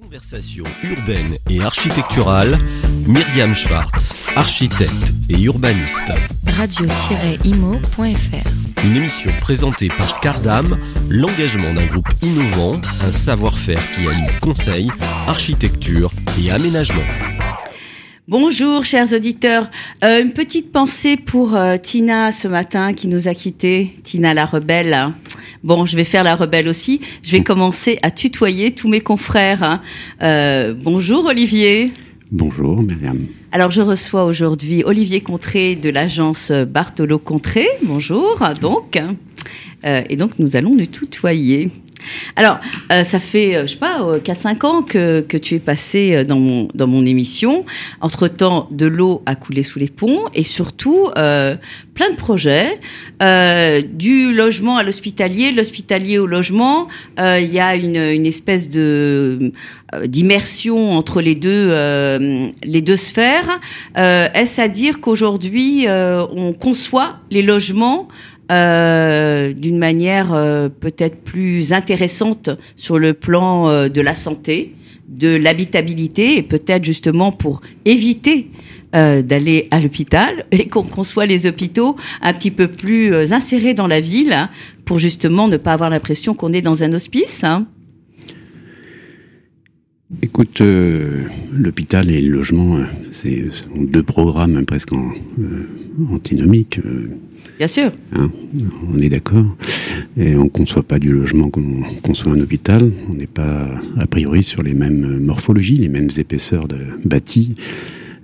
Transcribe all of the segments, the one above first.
Conversation urbaine et architecturale, Myriam Schwartz, architecte et urbaniste. Radio-imo.fr Une émission présentée par Cardam, l'engagement d'un groupe innovant, un savoir-faire qui allie conseil, architecture et aménagement. Bonjour chers auditeurs, Euh, une petite pensée pour euh, Tina ce matin qui nous a quittés, Tina la rebelle. Bon, je vais faire la rebelle aussi, je vais commencer à tutoyer tous mes confrères. hein. Euh, bonjour Olivier. Bonjour Myriam. Alors je reçois aujourd'hui Olivier Contré de l'agence Bartolo Contré. Bonjour donc. Euh, et donc nous allons nous tutoyer. Alors, euh, ça fait, euh, je sais pas, euh, 4-5 ans que, tu es passé euh, dans mon, dans mon émission. Entre-temps, de l'eau a coulé sous les ponts et surtout, euh, plein de projets. Euh, du logement à l'hospitalier, l'hospitalier au logement. Euh, Il y a une, une espèce de euh, d'immersion entre les deux, euh, les deux sphères. Euh, Est-ce à dire qu'aujourd'hui, euh, on conçoit les logements euh, d'une manière euh, peut-être plus intéressante sur le plan euh, de la santé, de l'habitabilité et peut-être justement pour éviter euh, d'aller à l'hôpital et qu'on conçoit les hôpitaux un petit peu plus euh, insérés dans la ville hein, pour justement ne pas avoir l'impression qu'on est dans un hospice. hein. Écoute, euh, l'hôpital et le logement, euh, c'est sont deux programmes hein, presque en, euh, antinomiques. Bien sûr. hein, on est d'accord. Et on ne conçoit pas du logement comme on conçoit un hôpital. On n'est pas a priori sur les mêmes morphologies, les mêmes épaisseurs de bâtis,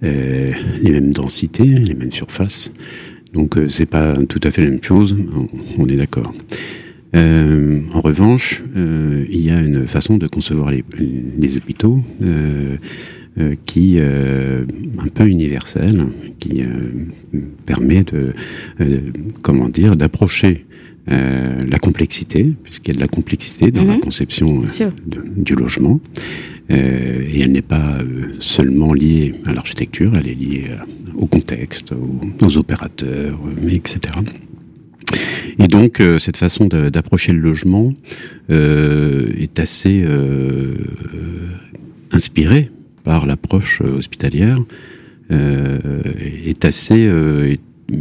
euh, les mêmes densités, les mêmes surfaces. Donc c'est pas tout à fait la même chose. On, on est d'accord. Euh, en revanche, euh, il y a une façon de concevoir les, les hôpitaux euh, euh, qui un peu universelle, qui permet de comment dire d'approcher euh, la complexité, puisqu'il y a de la complexité dans la Mhm. conception euh, de- du logement, Euh, et elle n'est pas seulement liée à l'architecture, elle est liée au contexte, aux, aux opérateurs, etc. Et donc, euh, cette façon d'approcher le logement euh, est assez euh, inspirée par l'approche hospitalière, est assez est,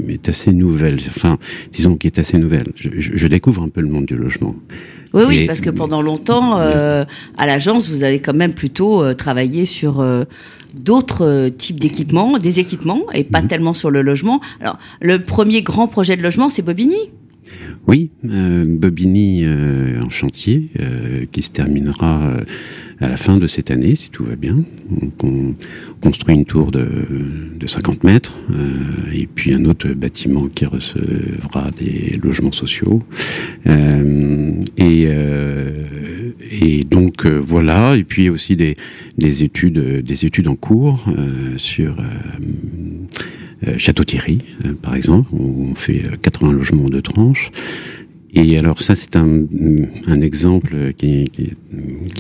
est assez nouvelle. Enfin, disons qu'elle est assez nouvelle. Je, je- je découvre un peu le monde du logement. Oui, oui, parce que pendant longtemps, euh, à l'agence, vous avez quand même plutôt euh, travaillé sur euh, d'autres types d'équipements, des équipements, et pas Mhm. tellement sur le logement. Alors, le premier grand projet de logement, c'est Bobigny? Oui, euh, Bobigny euh, en chantier euh, qui se terminera euh, à la fin de cette année, si tout va bien. On construit une tour de, de 50 mètres et puis un autre bâtiment qui recevra des logements sociaux. Et, donc voilà, et puis aussi des, des études, des études en cours sur Château-Thierry, euh, par exemple, où on fait euh, 80 logements en deux tranches. Et alors ça, c'est un, un exemple qui, qui,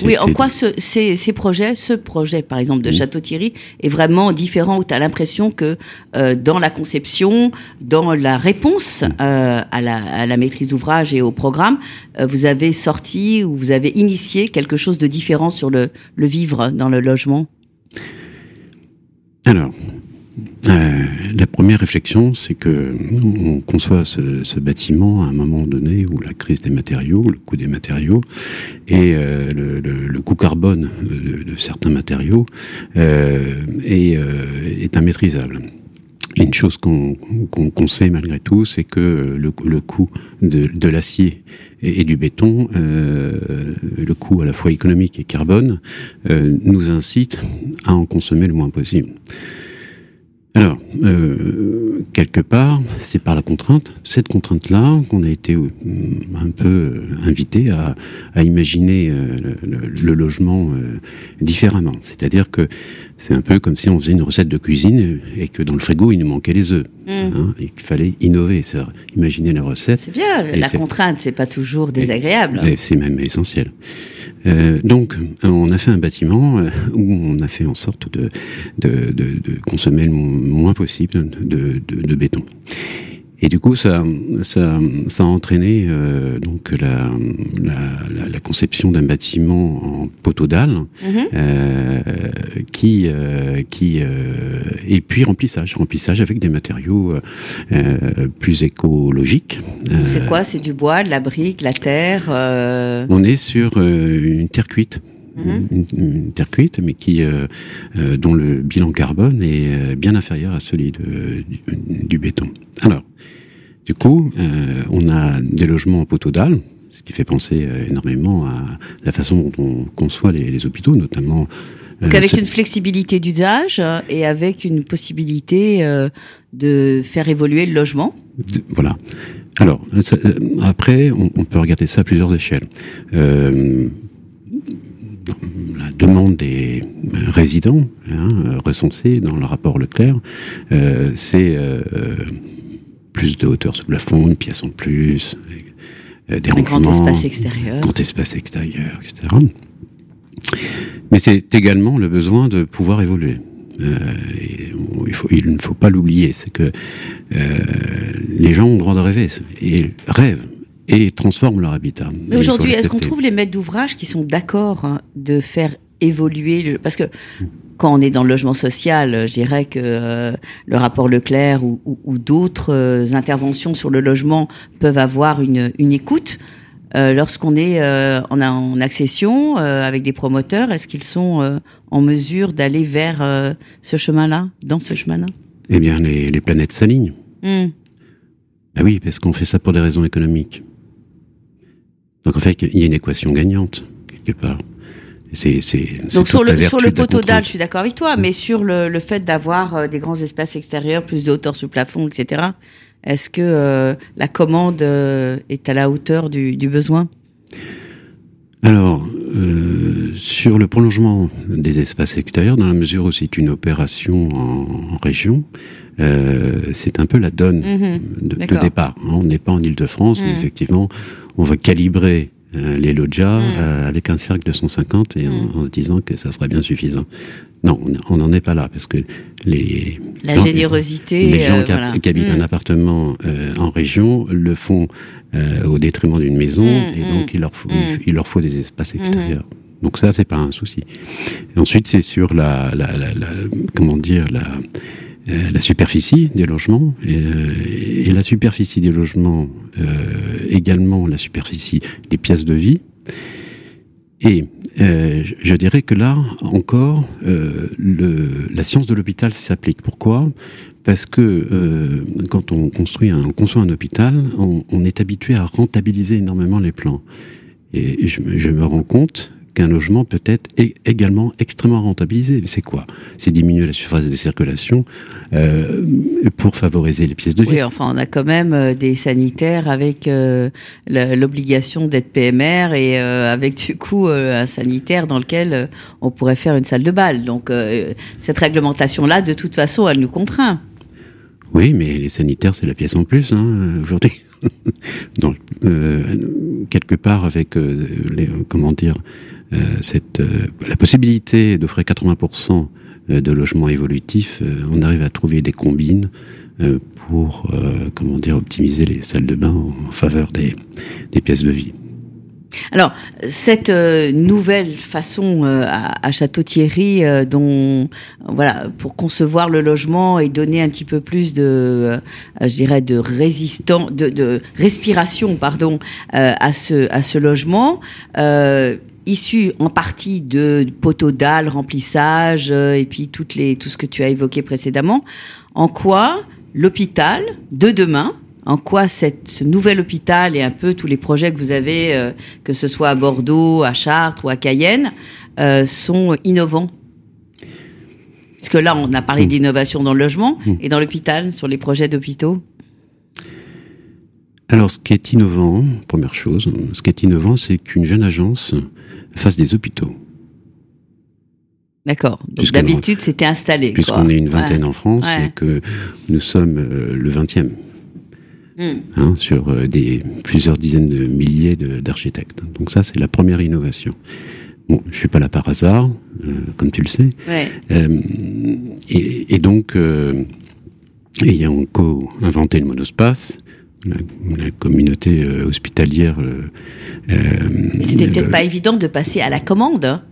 Oui, en quoi ce, ces, ces projets, ce projet par exemple de. Château-Thierry est vraiment différent où tu as l'impression que euh, dans la conception, dans la réponse euh, à, la, à la maîtrise d'ouvrage et au programme, euh, vous avez sorti ou vous avez initié quelque chose de différent sur le, le vivre dans le logement? Alors, euh, la première réflexion, c'est que on conçoit ce, bâtiment à un moment donné où la crise des matériaux, le coût des matériaux et euh, le, coût carbone de, certains matériaux euh, est, immaîtrisable. Une chose qu'on sait malgré tout, c'est que le, coût de, l'acier et, du béton, le coût à la fois économique et carbone, nous incite à en consommer le moins possible. Alors, euh, quelque part, c'est par la contrainte, cette contrainte-là, qu'on a été euh, un peu euh, invité à, imaginer le, logement différemment. C'est-à-dire que c'est un peu comme si on faisait une recette de cuisine et, que dans le frigo, il nous manquait les œufs. hein, et qu'il fallait innover, imaginer la recette. C'est bien, la contrainte, c'est pas toujours désagréable. C'est même essentiel. Euh, donc, on a fait un bâtiment euh, où on a fait en sorte de, de, de, de consommer le mo- moins possible de, de, de béton. Et du coup, ça, ça, ça a entraîné euh, donc la, la, la, conception d'un bâtiment en poteau dalle, Mhm. euh, qui, euh, qui euh, et puis remplissage, remplissage avec des matériaux euh, euh, plus écologiques. C'est quoi? C'est du bois, de la brique, la terre euh, On est sur une terre cuite. Mhm. Une, une terre cuite, mais qui, euh, euh, dont le bilan carbone est euh, bien inférieur à celui de, du, du béton. Alors, du coup, on a des logements en poteau dalle, ce qui fait penser énormément à la façon dont on conçoit les, les hôpitaux, notamment. Donc avec une flexibilité d'usage et avec une possibilité euh, de faire évoluer le logement. voilà. Alors, ça- après, on, on peut regarder ça à plusieurs échelles. Euh, demande des euh, résidents hein, euh, recensés dans le rapport Leclerc, euh, c'est plus de hauteur sous plafond, une pièce en plus, des Un grand espace extérieur. grand espace extérieur, etc. Mais c'est également le besoin de pouvoir évoluer. Euh, il, faut, il ne faut pas l'oublier, c'est que euh, les gens ont le droit de rêver et rêvent et transforment leur habitat. Aujourd'hui, est-ce qu'on trouve les maîtres d'ouvrage qui sont d'accord de faire évoluer le... Parce que quand on est dans le logement social, je dirais que euh, le rapport Leclerc ou, ou- ou d'autres euh, interventions sur le logement peuvent avoir une, une écoute. Euh, Lorsqu'on est euh, en, en accession euh, avec des promoteurs, est-ce qu'ils sont en mesure d'aller vers ce chemin-là, dans ce chemin-là? Eh bien, les, les planètes s'alignent. Hmm. Ah oui, parce qu'on fait ça pour des raisons économiques. Donc en fait, il y a une équation gagnante, quelque part. C'est, Donc sur le, sur le poteau contrainte. je suis d'accord avec toi, mais sur le, le fait d'avoir euh, des grands espaces extérieurs, plus de hauteur sous plafond, etc., est-ce que euh, la commande euh, est à la hauteur du, du besoin? Alors, euh, sur le prolongement des espaces extérieurs, dans la mesure où c'est une opération en, en région, c'est un peu la donne Mhm. de, départ. On n'est pas en Ile-de-France, mais Mm. effectivement, on va calibrer euh, les lojas Mm. euh, avec un cercle de 150 et en, Mm. en se disant que ça sera bien suffisant. Non, on n'en est pas là, parce que les, La Non, générosité. les gens euh, qui, voilà. qui habitent Mm. un appartement euh, en région le font au détriment d'une maison, Mm, et donc il leur faut, il, il leur faut des espaces extérieurs. Donc ça, c'est pas un souci. Et ensuite, c'est sur la, la, la, la- comment dire, la, la superficie des logements et, euh, et la superficie des logements, euh, également la superficie des pièces de vie. Et euh, je- dirais que là encore, euh, le, la science de l'hôpital s'applique. Pourquoi? Parce que euh, quand on construit un, on conçoit un hôpital, on, on est habitué à rentabiliser énormément les plans. Et, je, je me rends compte qu'un logement peut être également extrêmement rentabilisé. C'est quoi? C'est diminuer la surface de circulation euh, pour favoriser les pièces de vie. Oui, enfin, on a quand même euh, des sanitaires avec euh, l'obligation d'être PMR et euh, avec du coup un sanitaire dans lequel on pourrait faire une salle de bal. Donc cette réglementation-là, de toute façon, elle nous contraint. Oui, mais les sanitaires, c'est la pièce en plus hein, aujourd'hui. Donc, euh, quelque part, avec euh, les, comment dire, cette, euh, la possibilité d'offrir 80% de logements évolutifs, euh, on arrive à trouver des combines euh, pour, euh, comment dire, optimiser les salles de bain en faveur des, pièces de vie. Alors, cette euh, nouvelle façon euh, à, Château-Thierry, euh, dont voilà, pour concevoir le logement et donner un petit peu plus de, euh, je dirais, de résistant, de, de respiration, pardon, euh, à ce à ce logement. Issu en partie de poteaux dalles, remplissage euh, et puis toutes les tout ce que tu as évoqué précédemment. En quoi l'hôpital de demain en quoi cette, ce nouvel hôpital et un peu tous les projets que vous avez, euh, que ce soit à Bordeaux, à Chartres ou à Cayenne, euh, sont innovants? Parce que là, on a parlé Mm. d'innovation dans le logement Mm. et dans l'hôpital, sur les projets d'hôpitaux. Alors, ce qui est innovant, première chose, ce qui est innovant, c'est qu'une jeune agence fasse des hôpitaux. D'accord. Donc d'habitude, c'était installé. Puisqu'on est une vingtaine Ouais. en France Ouais. et que nous sommes euh, le 20e. Mm. hein, sur euh, des plusieurs dizaines de milliers d'architectes. Donc ça, c'est la première innovation. Bon, je suis pas là par hasard, euh, comme tu le sais. Ouais. Et, et donc, ayant co-inventé le monospace, la, communauté euh, hospitalière. Euh, Mais c'était peut-être pas évident de passer à la commande. Hein.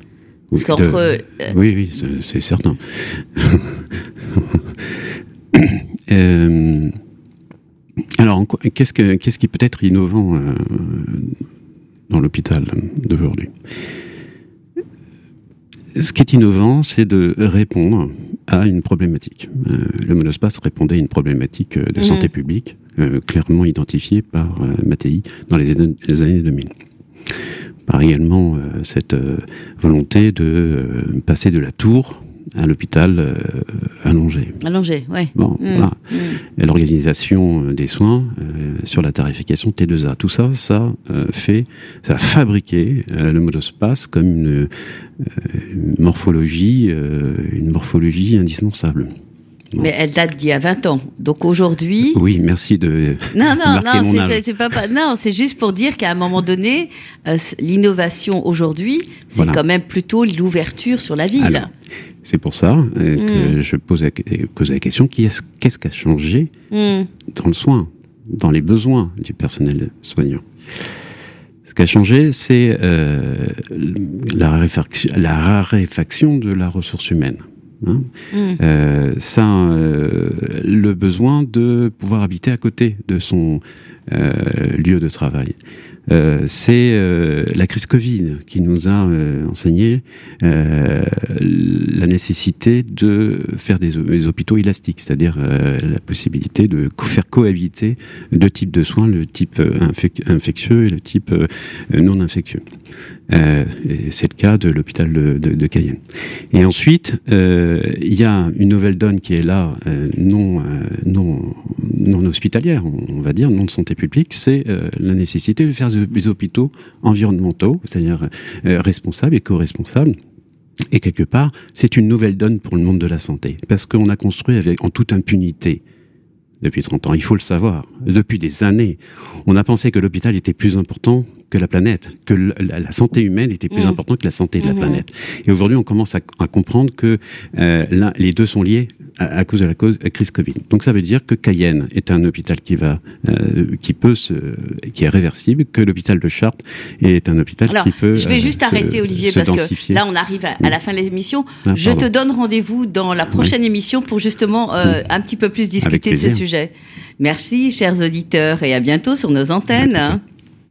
Parce qu'entre. Oui, oui, c'est certain. alors, qu'est-ce, que, qu'est-ce qui peut être innovant dans l'hôpital d'aujourd'hui? Ce qui est innovant, c'est de répondre à une problématique. Euh, le monospace répondait à une problématique euh, de mhm. santé publique, euh, clairement identifiée par Mattei dans les, les, années 2000. Par également cette volonté de passer de la tour à l'hôpital euh, allongé. Allongé, oui. Bon, mmh. voilà. Mmh. L'organisation des soins euh, sur la tarification T2A, tout ça, ça euh, fait, ça a fabriqué le modospace comme une, morphologie, une morphologie indispensable. Mais elle date d'il y a 20 ans. Donc aujourd'hui. Oui, merci de. Non, non, non, c'est pas, non, c'est juste pour dire qu'à un moment donné, l'innovation aujourd'hui, c'est quand même plutôt l'ouverture sur la ville. C'est pour ça euh, que mm. je pose la, la question qu'est-ce qui a changé mm. dans le soin, dans les besoins du personnel soignant? Ce qui a changé, c'est euh, la, raréfaction de la ressource humaine. Hein. Mm. Euh, ça, le besoin de pouvoir habiter à côté de son lieu de travail. Euh, c'est euh, la crise Covid qui nous a euh, enseigné la nécessité de faire des, hôpitaux élastiques, c'est-à-dire la possibilité de faire cohabiter deux types de soins, le type infectieux et le type non infectieux. C'est le cas de l'hôpital de, Cayenne. Et ensuite, il y a une nouvelle donne qui est là, non, non, non hospitalière, on va dire, non de santé publique, c'est la nécessité de faire des hôpitaux environnementaux, c'est-à-dire euh, responsables et co-responsables. Et quelque part, c'est une nouvelle donne pour le monde de la santé, parce qu'on a construit avec, en toute impunité depuis 30 ans. Il faut le savoir. Depuis des années, on a pensé que l'hôpital était plus important que la planète, que la, santé humaine était plus mmh. importante que la santé de la mmh. planète. Et aujourd'hui, on commence à, comprendre que euh, les deux sont liés à, cause de la cause, crise Covid. Donc ça veut dire que Cayenne est un hôpital qui va, euh, qui peut se, qui est réversible, que l'hôpital de Chartres est un hôpital qui peut. Je vais juste euh, arrêter Olivier parce que là on arrive à, la fin de l'émission. Ah, je te donne rendez-vous dans la prochaine émission pour justement un petit peu plus discuter de ce sujet. Merci chers auditeurs et à bientôt sur nos antennes.